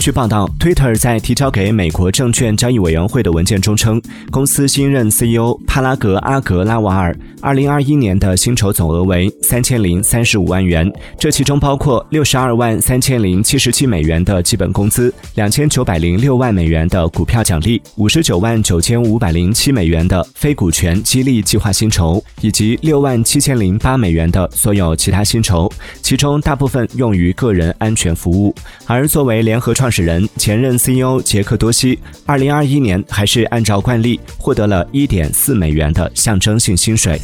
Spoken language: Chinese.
据报道，Twitter 在提交给美国证券交易委员会的文件中称，公司新任 CEO 帕拉格阿格拉瓦尔二零二一年的薪酬总额为三千零三十五万元，这其中包括六十二万三千零七十七美元的基本工资，两千九百零六万美元的股票奖励，五十九万九千五百零七美元的非股权激励计划薪酬，以及六万七千零八美元的所有其他薪酬，其中大部分用于个人安全服务。而作为联合创创始人、前任 CEO 杰克多西，二零二一年还是按照惯例获得了一点四美元的象征性薪水。